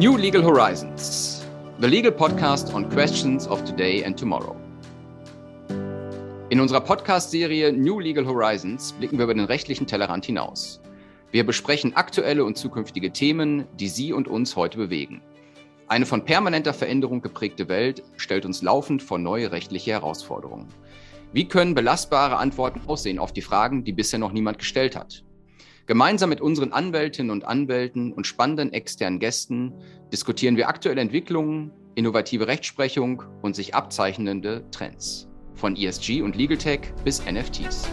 New Legal Horizons, the legal podcast on questions of today and tomorrow. In unserer Podcast-Serie New Legal Horizons blicken wir über den rechtlichen Tellerrand hinaus. Wir besprechen aktuelle und zukünftige Themen, die Sie und uns heute bewegen. Eine von permanenter Veränderung geprägte Welt stellt uns laufend vor neue rechtliche Herausforderungen. Wie können belastbare Antworten aussehen auf die Fragen, die bisher noch niemand gestellt hat? Gemeinsam mit unseren Anwältinnen und Anwälten und spannenden externen Gästen diskutieren wir aktuelle Entwicklungen, innovative Rechtsprechung und sich abzeichnende Trends. Von ESG und Legal Tech bis NFTs.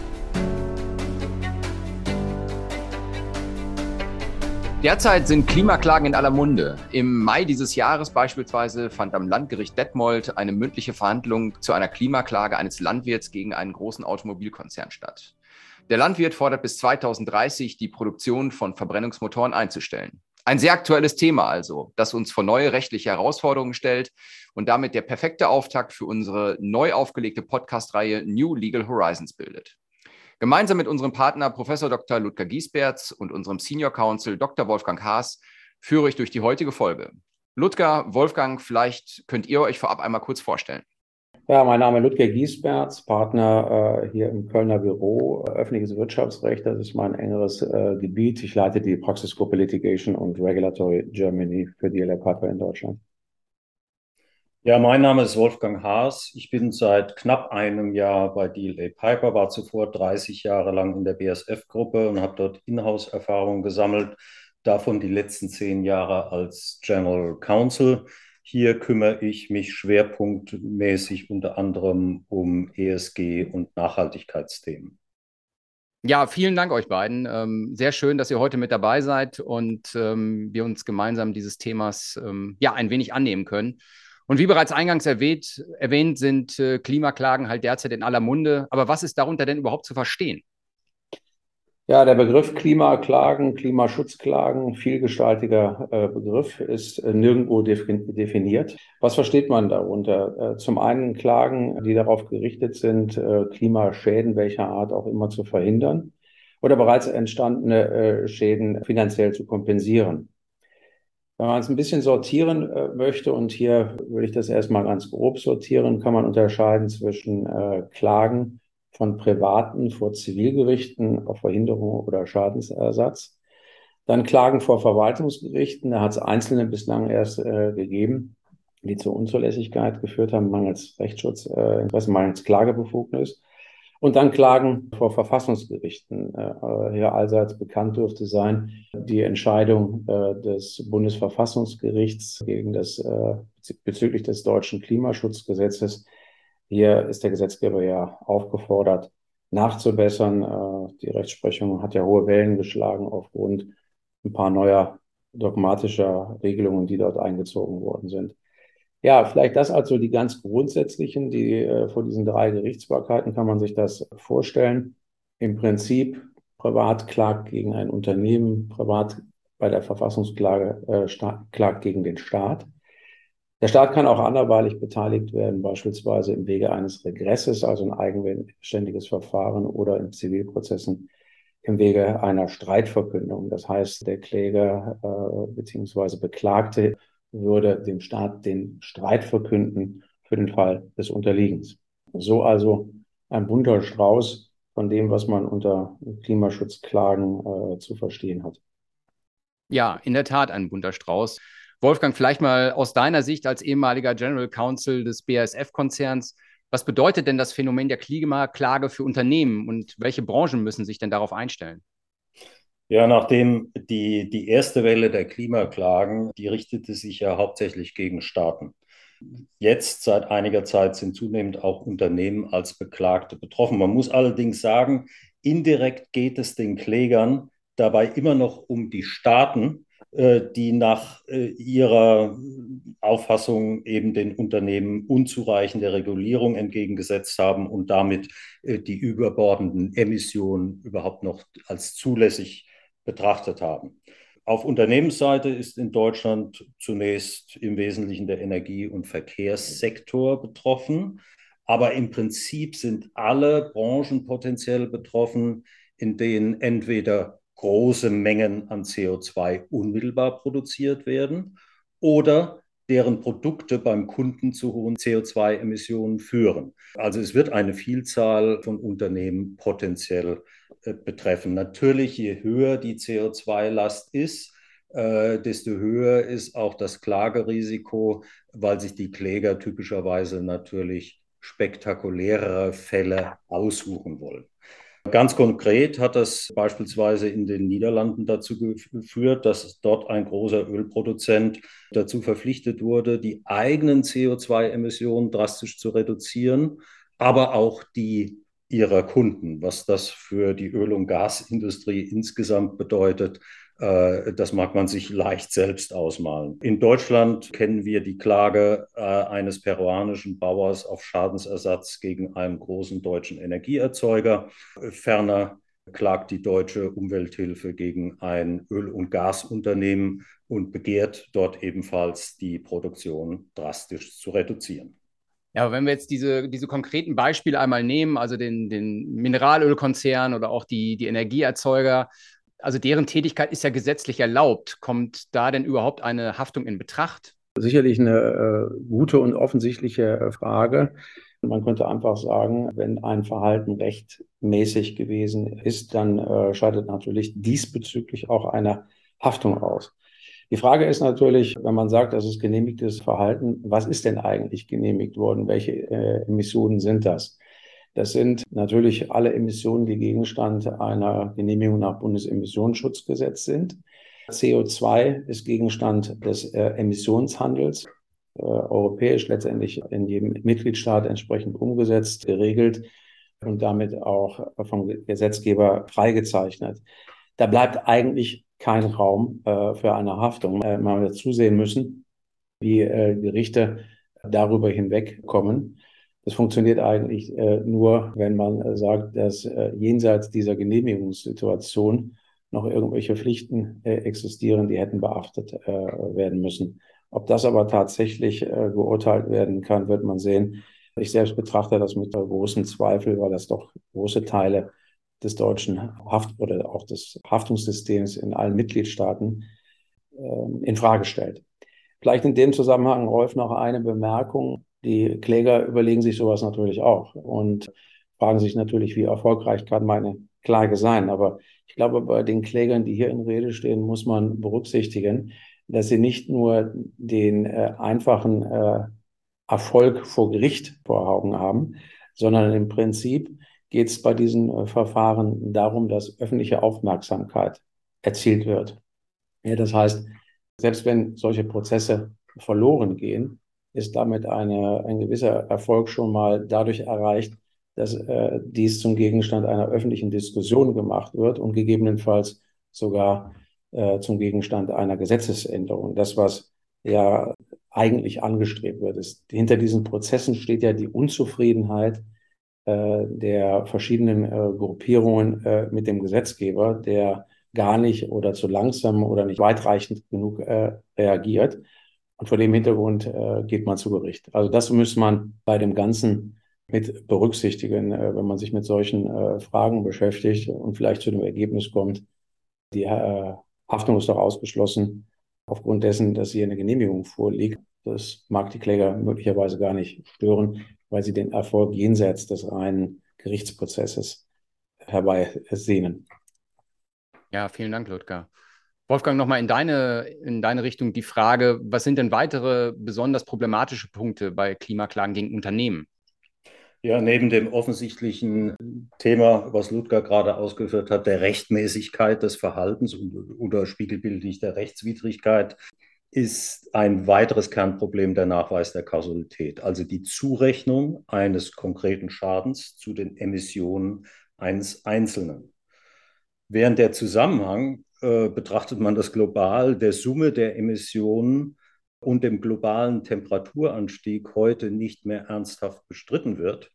Derzeit sind Klimaklagen in aller Munde. Im Mai dieses Jahres beispielsweise fand am Landgericht Detmold eine mündliche Verhandlung zu einer Klimaklage eines Landwirts gegen einen großen Automobilkonzern statt. Der Landwirt fordert bis 2030 die Produktion von Verbrennungsmotoren einzustellen. Ein sehr aktuelles Thema also, das uns vor neue rechtliche Herausforderungen stellt und damit der perfekte Auftakt für unsere neu aufgelegte Podcast-Reihe New Legal Horizons bildet. Gemeinsam mit unserem Partner Professor Dr. Ludger Giesberts und unserem Senior Counsel Dr. Wolfgang Haas führe ich durch die heutige Folge. Ludger, Wolfgang, vielleicht könnt ihr euch vorab einmal kurz vorstellen. Ja, mein Name ist Ludger Giesberts, Partner äh, hier im Kölner Büro äh, öffentliches Wirtschaftsrecht. Das ist mein engeres äh, Gebiet. Ich leite die Praxisgruppe Litigation und Regulatory Germany für DLA Piper in Deutschland. Ja, mein Name ist Wolfgang Haas. Ich bin seit knapp einem Jahr bei DLA Piper, war zuvor 30 Jahre lang in der BSF-Gruppe und habe dort Inhouse-Erfahrung gesammelt, davon die letzten zehn Jahre als General Counsel. Hier kümmere ich mich schwerpunktmäßig unter anderem um ESG und Nachhaltigkeitsthemen. Ja, vielen Dank euch beiden. Ähm, sehr schön, dass ihr heute mit dabei seid und ähm, wir uns gemeinsam dieses Themas ähm, ja ein wenig annehmen können. Und wie bereits eingangs erwähnt, erwähnt sind äh, Klimaklagen halt derzeit in aller Munde. Aber was ist darunter denn überhaupt zu verstehen? Ja, der Begriff Klimaklagen, Klimaschutzklagen, vielgestaltiger äh, Begriff, ist äh, nirgendwo definiert. Was versteht man darunter? Äh, zum einen Klagen, die darauf gerichtet sind, äh, Klimaschäden welcher Art auch immer zu verhindern oder bereits entstandene äh, Schäden finanziell zu kompensieren. Wenn man es ein bisschen sortieren äh, möchte, und hier würde ich das erstmal ganz grob sortieren, kann man unterscheiden zwischen Klagen, von Privaten vor Zivilgerichten auf Verhinderung oder Schadensersatz. Dann Klagen vor Verwaltungsgerichten. Da hat es einzelne bislang erst äh, gegeben, die zur Unzulässigkeit geführt haben, mangels Rechtsschutz, äh, Interesse, mangels Klagebefugnis. Und dann Klagen vor Verfassungsgerichten. Äh, hier allseits bekannt dürfte sein die Entscheidung äh, des Bundesverfassungsgerichts gegen das, äh, bezüglich des deutschen Klimaschutzgesetzes, hier ist der Gesetzgeber ja aufgefordert, nachzubessern. Äh, die Rechtsprechung hat ja hohe Wellen geschlagen aufgrund ein paar neuer dogmatischer Regelungen, die dort eingezogen worden sind. Ja, vielleicht das also die ganz grundsätzlichen, die äh, vor diesen drei Gerichtsbarkeiten kann man sich das vorstellen. Im Prinzip privat klagt gegen ein Unternehmen, privat bei der Verfassungsklage äh, klagt gegen den Staat. Der Staat kann auch anderweitig beteiligt werden, beispielsweise im Wege eines Regresses, also ein eigenständiges Verfahren oder in Zivilprozessen im Wege einer Streitverkündung. Das heißt, der Kläger äh, bzw. Beklagte würde dem Staat den Streit verkünden für den Fall des Unterliegens. So also ein bunter Strauß von dem, was man unter Klimaschutzklagen äh, zu verstehen hat. Ja, in der Tat ein bunter Strauß. Wolfgang, vielleicht mal aus deiner Sicht als ehemaliger General Counsel des BASF-Konzerns, was bedeutet denn das Phänomen der Klimaklage für Unternehmen und welche Branchen müssen sich denn darauf einstellen? Ja, nachdem die, die erste Welle der Klimaklagen, die richtete sich ja hauptsächlich gegen Staaten. Jetzt seit einiger Zeit sind zunehmend auch Unternehmen als Beklagte betroffen. Man muss allerdings sagen, indirekt geht es den Klägern dabei immer noch um die Staaten, die nach äh, ihrer Auffassung eben den Unternehmen unzureichende Regulierung entgegengesetzt haben und damit äh, die überbordenden Emissionen überhaupt noch als zulässig betrachtet haben. Auf Unternehmensseite ist in Deutschland zunächst im Wesentlichen der Energie- und Verkehrssektor betroffen. Aber im Prinzip sind alle Branchen potenziell betroffen, in denen entweder große Mengen an CO2 unmittelbar produziert werden oder deren Produkte beim Kunden zu hohen CO2-Emissionen führen. Also es wird eine Vielzahl von Unternehmen potenziell äh, betreffen. Natürlich, je höher die CO2-Last ist, äh, desto höher ist auch das Klagerisiko, weil sich die Kläger typischerweise natürlich spektakulärere Fälle aussuchen wollen. Ganz konkret hat das beispielsweise in den Niederlanden dazu geführt, dass dort ein großer Ölproduzent dazu verpflichtet wurde, die eigenen CO2-Emissionen drastisch zu reduzieren, aber auch die ihrer Kunden. Was das für die Öl- und Gasindustrie insgesamt bedeutet, das mag man sich leicht selbst ausmalen. In Deutschland kennen wir die Klage äh, eines peruanischen Bauers auf Schadensersatz gegen einen großen deutschen Energieerzeuger. Ferner klagt die deutsche Umwelthilfe gegen ein Öl- und Gasunternehmen und begehrt dort ebenfalls die Produktion drastisch zu reduzieren. Ja, aber wenn wir jetzt diese, diese konkreten Beispiele einmal nehmen, also den, den Mineralölkonzern oder auch die, die Energieerzeuger, also deren Tätigkeit ist ja gesetzlich erlaubt. Kommt da denn überhaupt eine Haftung in Betracht? Sicherlich eine äh, gute und offensichtliche äh, Frage. Man könnte einfach sagen, wenn ein Verhalten rechtmäßig gewesen ist, dann äh, scheidet natürlich diesbezüglich auch eine Haftung aus. Die Frage ist natürlich, wenn man sagt, das ist genehmigtes Verhalten, was ist denn eigentlich genehmigt worden? Welche äh, Emissionen sind das? Das sind natürlich alle Emissionen, die Gegenstand einer Genehmigung nach Bundesemissionsschutzgesetz sind. CO2 ist Gegenstand des äh, Emissionshandels, äh, europäisch letztendlich in jedem Mitgliedstaat entsprechend umgesetzt, geregelt und damit auch vom Gesetzgeber freigezeichnet. Da bleibt eigentlich kein Raum äh, für eine Haftung. Äh, man wird zusehen müssen, wie äh, Gerichte darüber hinwegkommen. Das funktioniert eigentlich äh, nur, wenn man äh, sagt, dass äh, jenseits dieser Genehmigungssituation noch irgendwelche Pflichten äh, existieren, die hätten beachtet äh, werden müssen. Ob das aber tatsächlich äh, geurteilt werden kann, wird man sehen. Ich selbst betrachte das mit großem Zweifel, weil das doch große Teile des deutschen Haft- oder auch des Haftungssystems in allen Mitgliedstaaten ähm, in Frage stellt. Vielleicht in dem Zusammenhang, Rolf, noch eine Bemerkung. Die Kläger überlegen sich sowas natürlich auch und fragen sich natürlich, wie erfolgreich kann meine Klage sein. Aber ich glaube, bei den Klägern, die hier in Rede stehen, muss man berücksichtigen, dass sie nicht nur den äh, einfachen äh, Erfolg vor Gericht vor Augen haben, sondern im Prinzip geht es bei diesen äh, Verfahren darum, dass öffentliche Aufmerksamkeit erzielt wird. Ja, das heißt, selbst wenn solche Prozesse verloren gehen, ist damit eine, ein gewisser Erfolg schon mal dadurch erreicht, dass äh, dies zum Gegenstand einer öffentlichen Diskussion gemacht wird und gegebenenfalls sogar äh, zum Gegenstand einer Gesetzesänderung. Das, was ja eigentlich angestrebt wird, ist, hinter diesen Prozessen steht ja die Unzufriedenheit äh, der verschiedenen äh, Gruppierungen äh, mit dem Gesetzgeber, der gar nicht oder zu langsam oder nicht weitreichend genug äh, reagiert. Und vor dem Hintergrund äh, geht man zu Gericht. Also das muss man bei dem Ganzen mit berücksichtigen, äh, wenn man sich mit solchen äh, Fragen beschäftigt und vielleicht zu dem Ergebnis kommt, die äh, Haftung ist doch ausgeschlossen aufgrund dessen, dass hier eine Genehmigung vorliegt. Das mag die Kläger möglicherweise gar nicht stören, weil sie den Erfolg jenseits des reinen Gerichtsprozesses herbeisehnen. Ja, vielen Dank, Ludger. Wolfgang, nochmal in deine, in deine Richtung die Frage, was sind denn weitere besonders problematische Punkte bei Klimaklagen gegen Unternehmen? Ja, neben dem offensichtlichen Thema, was Ludger gerade ausgeführt hat, der Rechtmäßigkeit des Verhaltens oder spiegelbildlich der Rechtswidrigkeit, ist ein weiteres Kernproblem der Nachweis der Kausalität, also die Zurechnung eines konkreten Schadens zu den Emissionen eines Einzelnen. Während der Zusammenhang äh, betrachtet man das global der Summe der Emissionen und dem globalen Temperaturanstieg heute nicht mehr ernsthaft bestritten wird,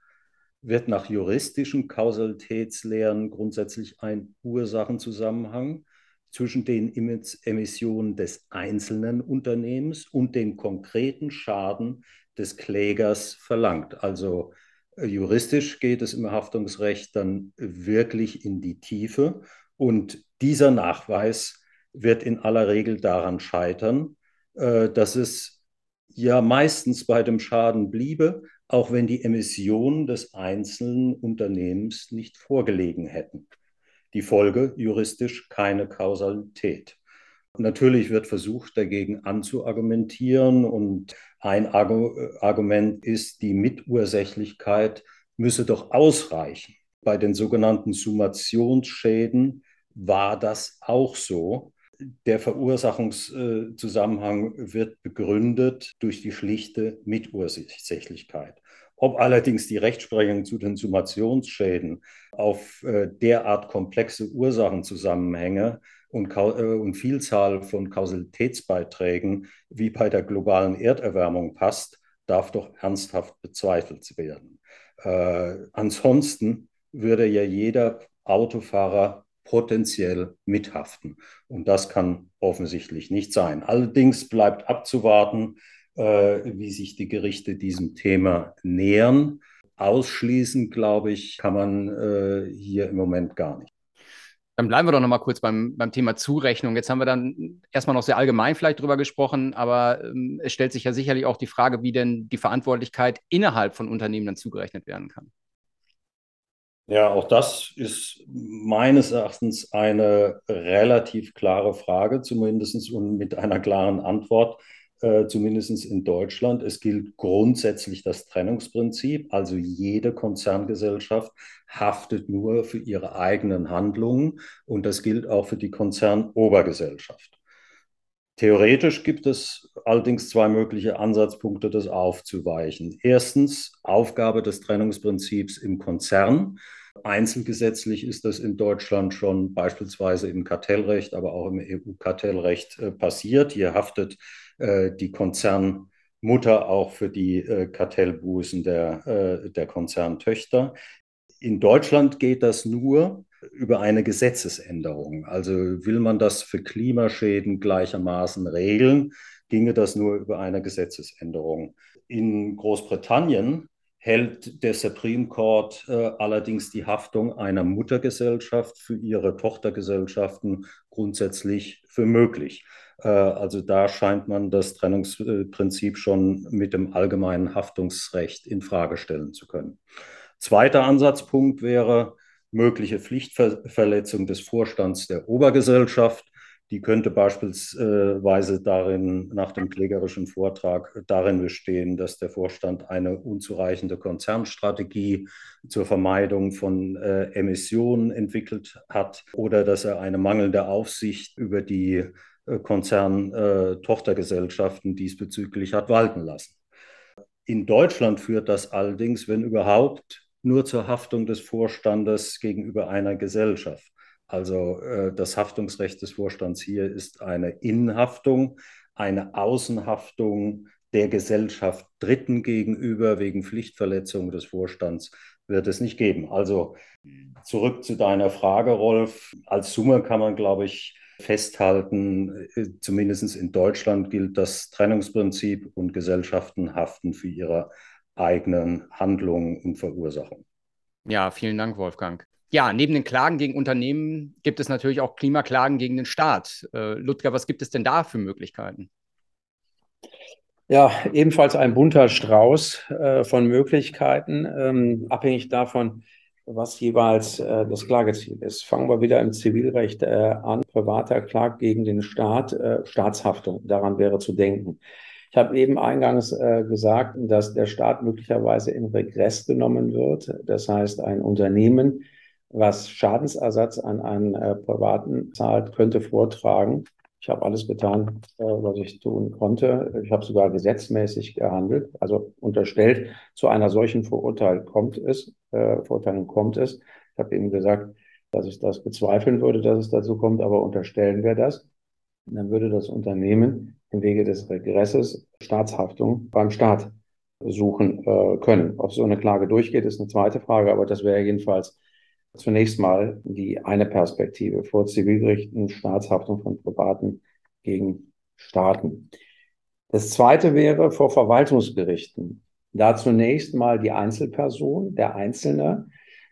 wird nach juristischen Kausalitätslehren grundsätzlich ein Ursachenzusammenhang zwischen den Emissionen des einzelnen Unternehmens und dem konkreten Schaden des Klägers verlangt. Also äh, juristisch geht es im Haftungsrecht dann wirklich in die Tiefe und dieser Nachweis wird in aller Regel daran scheitern, äh, dass es ja meistens bei dem Schaden bliebe, auch wenn die Emissionen des einzelnen Unternehmens nicht vorgelegen hätten. Die Folge juristisch keine Kausalität. Natürlich wird versucht, dagegen anzuargumentieren und ein Argument ist, die Mitursächlichkeit müsse doch ausreichen. Bei den sogenannten Summationsschäden war das auch so. Der Verursachungszusammenhang wird begründet durch die schlichte Mitursächlichkeit. Ob allerdings die Rechtsprechung zu den Summationsschäden auf äh, derart komplexe Ursachenzusammenhänge und, äh, und Vielzahl von Kausalitätsbeiträgen wie bei der globalen Erderwärmung passt, darf doch ernsthaft bezweifelt werden. Äh, ansonsten würde ja jeder Autofahrer potenziell mithaften. Und das kann offensichtlich nicht sein. Allerdings bleibt abzuwarten, äh, wie sich die Gerichte diesem Thema nähern. Ausschließen, glaube ich, kann man äh, hier im Moment gar nicht. Dann bleiben wir doch noch mal kurz beim, beim Thema Zurechnung. Jetzt haben wir dann erstmal noch sehr allgemein vielleicht drüber gesprochen, aber ähm, es stellt sich ja sicherlich auch die Frage, wie denn die Verantwortlichkeit innerhalb von Unternehmen dann zugerechnet werden kann. Ja, auch das ist meines Erachtens eine relativ klare Frage, zumindest und mit einer klaren Antwort, äh, zumindest in Deutschland. Es gilt grundsätzlich das Trennungsprinzip, also jede Konzerngesellschaft haftet nur für ihre eigenen Handlungen und das gilt auch für die Konzernobergesellschaft. Theoretisch gibt es allerdings zwei mögliche Ansatzpunkte, das aufzuweichen. Erstens Aufgabe des Trennungsprinzips im Konzern. Einzelgesetzlich ist das in Deutschland schon beispielsweise im Kartellrecht, aber auch im EU-Kartellrecht äh, passiert. Hier haftet äh, die Konzernmutter auch für die äh, Kartellbußen der, äh, der Konzerntöchter. In Deutschland geht das nur über eine Gesetzesänderung. Also will man das für Klimaschäden gleichermaßen regeln, ginge das nur über eine Gesetzesänderung. In Großbritannien hält der Supreme Court äh, allerdings die Haftung einer Muttergesellschaft für ihre Tochtergesellschaften grundsätzlich für möglich. Äh, also da scheint man das Trennungsprinzip schon mit dem allgemeinen Haftungsrecht in Frage stellen zu können. Zweiter Ansatzpunkt wäre mögliche Pflichtverletzung des Vorstands der Obergesellschaft. Die könnte beispielsweise darin, nach dem klägerischen Vortrag, darin bestehen, dass der Vorstand eine unzureichende Konzernstrategie zur Vermeidung von äh, Emissionen entwickelt hat oder dass er eine mangelnde Aufsicht über die äh, Konzern-Tochtergesellschaften äh, diesbezüglich hat walten lassen. In Deutschland führt das allerdings, wenn überhaupt, nur zur Haftung des Vorstandes gegenüber einer Gesellschaft. Also äh, das Haftungsrecht des Vorstands hier ist eine Innenhaftung, eine Außenhaftung der Gesellschaft Dritten gegenüber wegen Pflichtverletzung des Vorstands wird es nicht geben. Also zurück zu deiner Frage, Rolf. Als Summe kann man, glaube ich, festhalten, äh, zumindest in Deutschland gilt das Trennungsprinzip und Gesellschaften haften für ihre eigenen Handlungen und Verursachungen. Ja, vielen Dank, Wolfgang. Ja, neben den Klagen gegen Unternehmen gibt es natürlich auch Klimaklagen gegen den Staat. Äh, Ludger, was gibt es denn da für Möglichkeiten? Ja, ebenfalls ein bunter Strauß äh, von Möglichkeiten, ähm, abhängig davon, was jeweils äh, das Klageziel ist. Fangen wir wieder im Zivilrecht äh, an. Privater klagt gegen den Staat, äh, Staatshaftung. Daran wäre zu denken. Ich habe eben eingangs äh, gesagt, dass der Staat möglicherweise in Regress genommen wird. Das heißt, ein Unternehmen, was Schadensersatz an einen äh, Privaten zahlt, könnte vortragen. Ich habe alles getan, äh, was ich tun konnte. Ich habe sogar gesetzmäßig gehandelt. Also unterstellt, zu einer solchen Verurteilung kommt es. Äh, Verurteilung kommt es. Ich habe eben gesagt, dass ich das bezweifeln würde, dass es dazu kommt, aber unterstellen wir das. Dann würde das Unternehmen im Wege des Regresses Staatshaftung beim Staat suchen äh, können. Ob so eine Klage durchgeht, ist eine zweite Frage, aber das wäre jedenfalls zunächst mal die eine Perspektive vor Zivilgerichten, Staatshaftung von Privaten gegen Staaten. Das zweite wäre vor Verwaltungsgerichten. Da zunächst mal die Einzelperson, der Einzelne.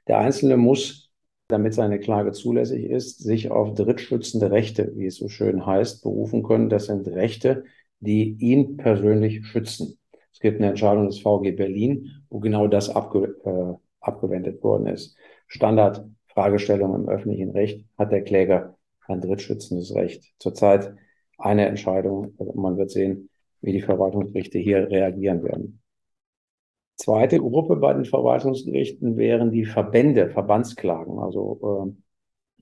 Der Einzelne muss damit seine Klage zulässig ist, sich auf drittschützende Rechte, wie es so schön heißt, berufen können. Das sind Rechte, die ihn persönlich schützen. Es gibt eine Entscheidung des VG Berlin, wo genau das abge, äh, abgewendet worden ist. Standardfragestellung im öffentlichen Recht hat der Kläger ein drittschützendes Recht. Zurzeit eine Entscheidung. Man wird sehen, wie die Verwaltungsgerichte hier reagieren werden. Zweite Gruppe bei den Verwaltungsgerichten wären die Verbände, Verbandsklagen. Also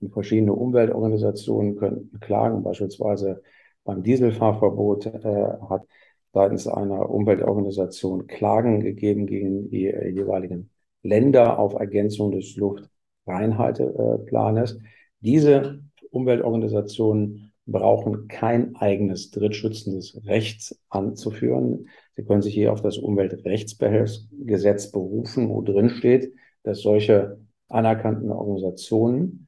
äh, verschiedene Umweltorganisationen könnten klagen, beispielsweise beim Dieselfahrverbot äh, hat seitens einer Umweltorganisation Klagen gegeben gegen die äh, jeweiligen Länder auf Ergänzung des Luftreinhalteplanes. Diese Umweltorganisationen brauchen kein eigenes drittschützendes Recht anzuführen. Sie können sich hier auf das Umweltrechtsbehelfsgesetz berufen, wo drin steht, dass solche anerkannten Organisationen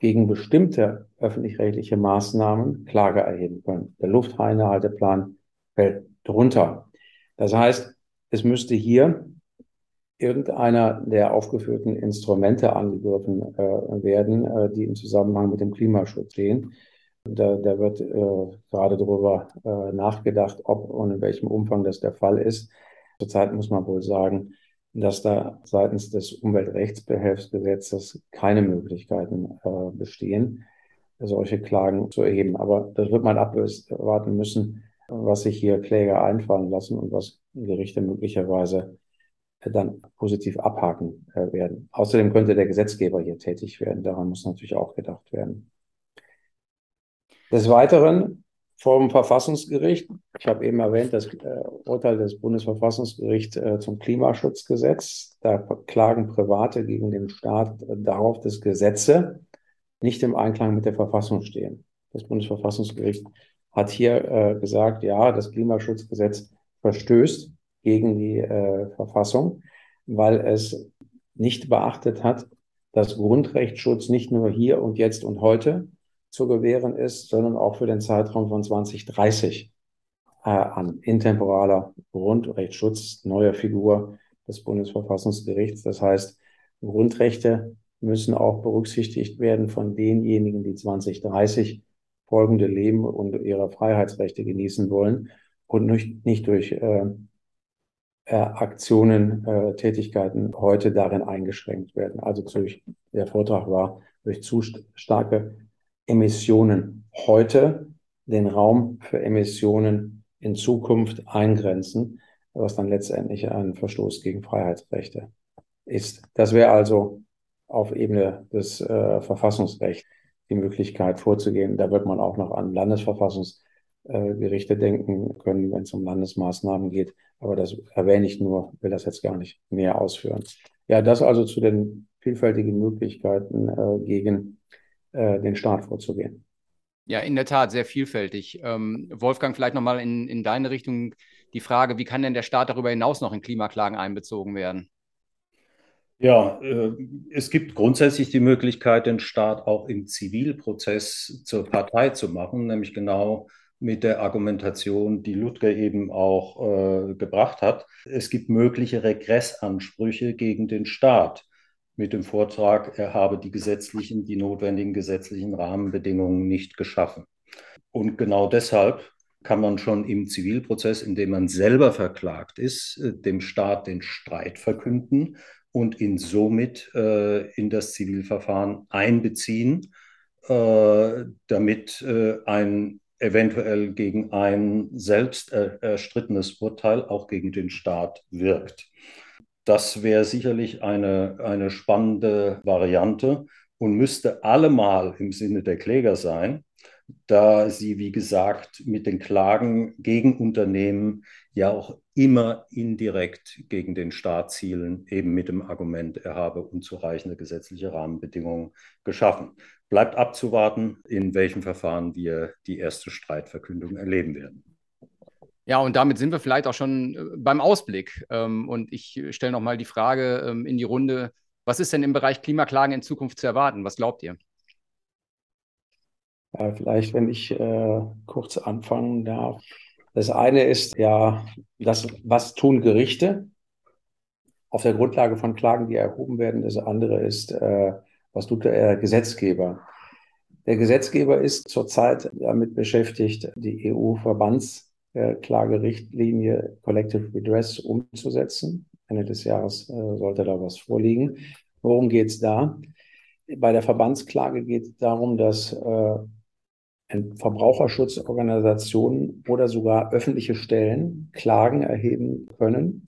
gegen bestimmte öffentlich-rechtliche Maßnahmen Klage erheben können. Der Luftreinhalteplan fällt drunter. Das heißt, es müsste hier irgendeiner der aufgeführten Instrumente angegriffen äh, werden, äh, die im Zusammenhang mit dem Klimaschutz stehen. Da, da wird äh, gerade darüber äh, nachgedacht, ob und in welchem Umfang das der Fall ist. Zurzeit muss man wohl sagen, dass da seitens des Umweltrechtsbehelfsgesetzes keine Möglichkeiten äh, bestehen, solche Klagen zu erheben. Aber das wird man abwarten müssen, was sich hier Kläger einfallen lassen und was Gerichte möglicherweise dann positiv abhaken äh, werden. Außerdem könnte der Gesetzgeber hier tätig werden. Daran muss natürlich auch gedacht werden. Des Weiteren vom Verfassungsgericht, ich habe eben erwähnt, das äh, Urteil des Bundesverfassungsgerichts äh, zum Klimaschutzgesetz, da klagen Private gegen den Staat äh, darauf, dass Gesetze nicht im Einklang mit der Verfassung stehen. Das Bundesverfassungsgericht hat hier gesagt, ja, das Klimaschutzgesetz verstößt gegen die Verfassung, weil es nicht beachtet hat, dass Grundrechtsschutz nicht nur hier und jetzt und heute zu gewähren ist, sondern auch für den Zeitraum von 2030 äh, an intemporaler Grundrechtsschutz neuer Figur des Bundesverfassungsgerichts. Das heißt, Grundrechte müssen auch berücksichtigt werden von denjenigen, die 2030 folgende leben und ihre Freiheitsrechte genießen wollen und nicht, nicht durch äh, äh, Aktionen, äh, Tätigkeiten heute darin eingeschränkt werden. Also durch, der Vortrag war, durch zu starke Emissionen heute den Raum für Emissionen in Zukunft eingrenzen, was dann letztendlich ein Verstoß gegen Freiheitsrechte ist. Das wäre also auf Ebene des äh, Verfassungsrechts die Möglichkeit vorzugehen. Da wird man auch noch an Landesverfassungs äh, denken können, wenn es um Landesmaßnahmen geht. Aber das erwähne ich nur, will das jetzt gar nicht näher ausführen. Ja, das also zu den vielfältigen Möglichkeiten, äh, gegen äh, den Staat vorzugehen. Ja, in der Tat, sehr vielfältig. Ähm, Wolfgang, vielleicht nochmal in, in deine Richtung die Frage, wie kann denn der Staat darüber hinaus noch in Klimaklagen einbezogen werden? Ja, äh, es gibt grundsätzlich die Möglichkeit, den Staat auch im Zivilprozess zur Partei zu machen, nämlich genau mit der Argumentation, die Ludger eben auch äh, gebracht hat. Es gibt mögliche Regressansprüche gegen den Staat mit dem Vortrag, er habe die gesetzlichen, die notwendigen gesetzlichen Rahmenbedingungen nicht geschaffen. Und genau deshalb kann man schon im Zivilprozess, in dem man selber verklagt ist, äh, dem Staat den Streit verkünden und ihn somit äh, in das Zivilverfahren einbeziehen, äh, damit äh, ein eventuell gegen ein selbst erstrittenes Urteil auch gegen den Staat wirkt. Das wäre sicherlich eine, eine spannende Variante und müsste allemal im Sinne der Kläger sein, da sie, wie gesagt, mit den Klagen gegen Unternehmen ja auch immer indirekt gegen den Staat zielen, eben mit dem Argument, er habe unzureichende gesetzliche Rahmenbedingungen geschaffen. Bleibt abzuwarten, in welchem Verfahren wir die erste Streitverkündung erleben werden. Ja, und damit sind wir vielleicht auch schon äh, beim Ausblick. Ähm, und ich stelle nochmal die Frage ähm, in die Runde, was ist denn im Bereich Klimaklagen in Zukunft zu erwarten? Was glaubt ihr? Ja, vielleicht, wenn ich äh, kurz anfangen darf. Das eine ist ja, das, was tun Gerichte auf der Grundlage von Klagen, die erhoben werden. Das andere ist, äh, was tut der Gesetzgeber? Der Gesetzgeber ist zurzeit damit beschäftigt, die EU-Verbands Verbandsklagerichtlinie Collective Redress umzusetzen. Ende des Jahres äh, sollte da was vorliegen. Worum geht es da? Bei der Verbandsklage geht es darum, dass äh, Verbraucherschutzorganisationen oder sogar öffentliche Stellen Klagen erheben können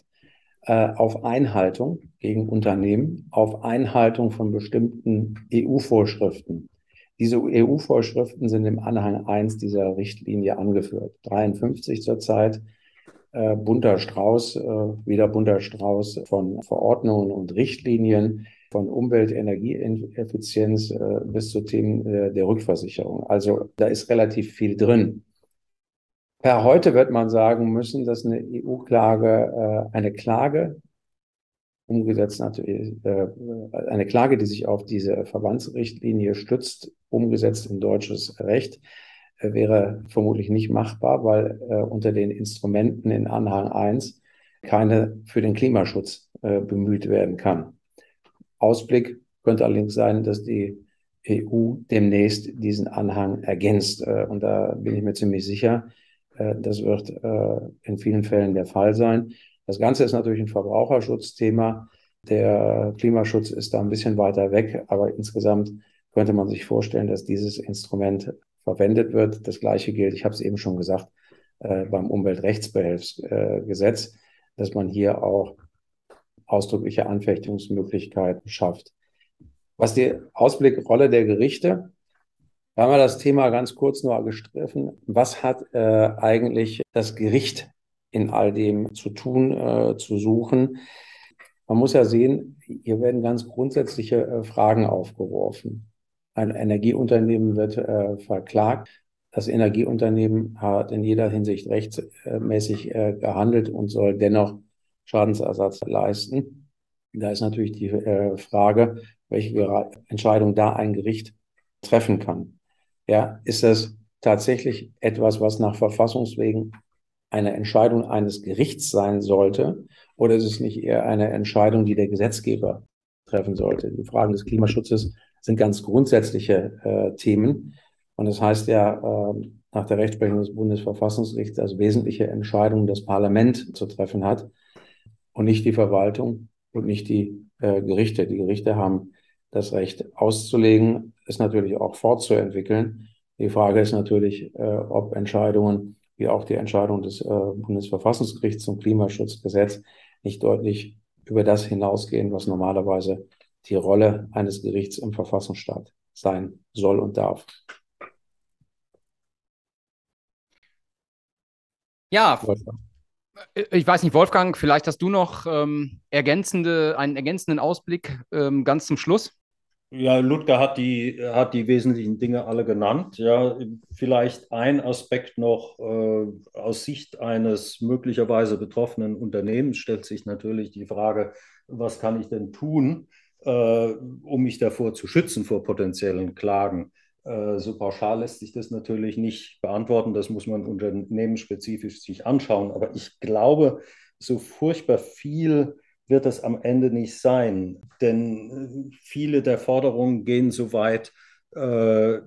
äh, auf Einhaltung gegen Unternehmen, auf Einhaltung von bestimmten EU-Vorschriften. Diese EU-Vorschriften sind im Anhang 1 dieser Richtlinie angeführt. 53 zurzeit, äh, bunter Strauß, äh, wieder bunter Strauß von Verordnungen und Richtlinien, von Umwelt, Energieeffizienz äh, bis zu Themen äh, der Rückversicherung. Also da ist relativ viel drin. Per heute wird man sagen müssen, dass eine EU-Klage, äh, eine Klage umgesetzt natürlich, äh, eine Klage, die sich auf diese Verbandsrichtlinie stützt, umgesetzt in deutsches Recht, äh, wäre vermutlich nicht machbar, weil äh, unter den Instrumenten in Anhang 1 keine für den Klimaschutz bemüht werden kann. Ausblick könnte allerdings sein, dass die EU demnächst diesen Anhang ergänzt. Und da bin ich mir ziemlich sicher, das wird in vielen Fällen der Fall sein. Das Ganze ist natürlich ein Verbraucherschutzthema. Der Klimaschutz ist da ein bisschen weiter weg, aber insgesamt könnte man sich vorstellen, dass dieses Instrument verwendet wird. Das Gleiche gilt, ich habe es eben schon gesagt, beim Umweltrechtsbehelfsgesetz, dass man hier auch ausdrückliche Anfechtungsmöglichkeiten schafft. Was die Ausblickrolle der Gerichte, da haben wir das Thema ganz kurz nur gestriffen. Was hat äh, eigentlich das Gericht in all dem zu tun, äh, zu suchen? Man muss ja sehen, hier werden ganz grundsätzliche äh, Fragen aufgeworfen. Ein Energieunternehmen wird äh, verklagt. Das Energieunternehmen hat in jeder Hinsicht rechtsmäßig äh, gehandelt und soll dennoch Schadensersatz leisten. Da ist natürlich die äh, Frage, welche Entscheidung da ein Gericht treffen kann. Ja, ist das tatsächlich etwas, was nach Verfassungswegen eine Entscheidung eines Gerichts sein sollte? Oder ist es nicht eher eine Entscheidung, die der Gesetzgeber treffen sollte? Die Fragen des Klimaschutzes sind ganz grundsätzliche äh, Themen. Und das heißt ja, äh, nach der Rechtsprechung des Bundesverfassungsgerichts, dass wesentliche Entscheidungen das Parlament zu treffen hat und nicht die Verwaltung und nicht die äh, Gerichte. Die Gerichte haben das Recht auszulegen, es natürlich auch fortzuentwickeln. Die Frage ist natürlich, äh, ob Entscheidungen wie auch die Entscheidung des äh, Bundesverfassungsgerichts zum Klimaschutzgesetz nicht deutlich über das hinausgehen, was normalerweise die Rolle eines Gerichts im Verfassungsstaat sein soll und darf. Ja, äh, ich weiß nicht, Wolfgang, vielleicht hast du noch ähm, ergänzende, einen ergänzenden Ausblick ähm, ganz zum Schluss. Ja, Ludger hat die, hat die wesentlichen Dinge alle genannt. Ja, vielleicht ein Aspekt noch äh, aus Sicht eines möglicherweise betroffenen Unternehmens stellt sich natürlich die Frage, was kann ich denn tun, äh, um mich davor zu schützen vor potenziellen Klagen. Äh, so pauschal lässt sich das natürlich nicht beantworten. Das muss man unternehmensspezifisch sich anschauen. Aber ich glaube, so furchtbar viel wird das am Ende nicht sein. Denn äh, viele der Forderungen gehen so weit, äh,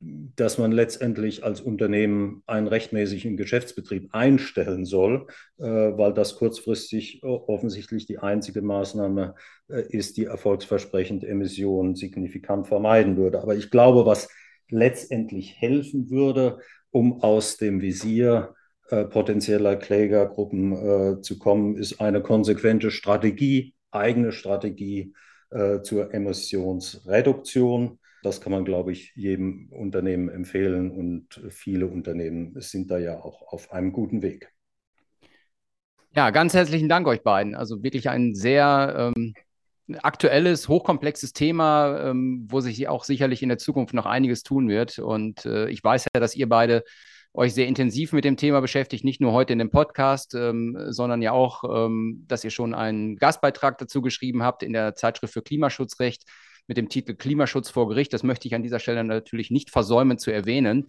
dass man letztendlich als Unternehmen einen rechtmäßigen Geschäftsbetrieb einstellen soll, weil das kurzfristig offensichtlich die einzige Maßnahme ist, die erfolgsversprechend Emissionen signifikant vermeiden würde. Aber ich glaube, was letztendlich helfen würde, um aus dem Visier äh, potenzieller Klägergruppen äh, zu kommen, ist eine konsequente Strategie, eigene Strategie äh, zur Emissionsreduktion. Das kann man, glaube ich, jedem Unternehmen empfehlen und viele Unternehmen sind da ja auch auf einem guten Weg. Ja, ganz herzlichen Dank euch beiden. Also wirklich ein sehr ähm, aktuelles, hochkomplexes Thema, ähm, wo sich auch sicherlich in der Zukunft noch einiges tun wird. Und äh, ich weiß ja, dass ihr beide euch sehr intensiv mit dem Thema beschäftigt, nicht nur heute in dem Podcast, ähm, sondern ja auch, ähm, dass ihr schon einen Gastbeitrag dazu geschrieben habt in der Zeitschrift für Klimaschutzrecht mit dem Titel Klimaschutz vor Gericht. Das möchte ich an dieser Stelle natürlich nicht versäumen zu erwähnen.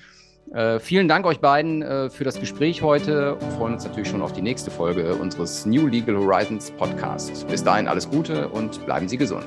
Äh, vielen Dank euch beiden äh, für das Gespräch heute. Wir freuen uns natürlich schon auf die nächste Folge unseres New Legal Horizons Podcasts. Bis dahin alles Gute und bleiben Sie gesund.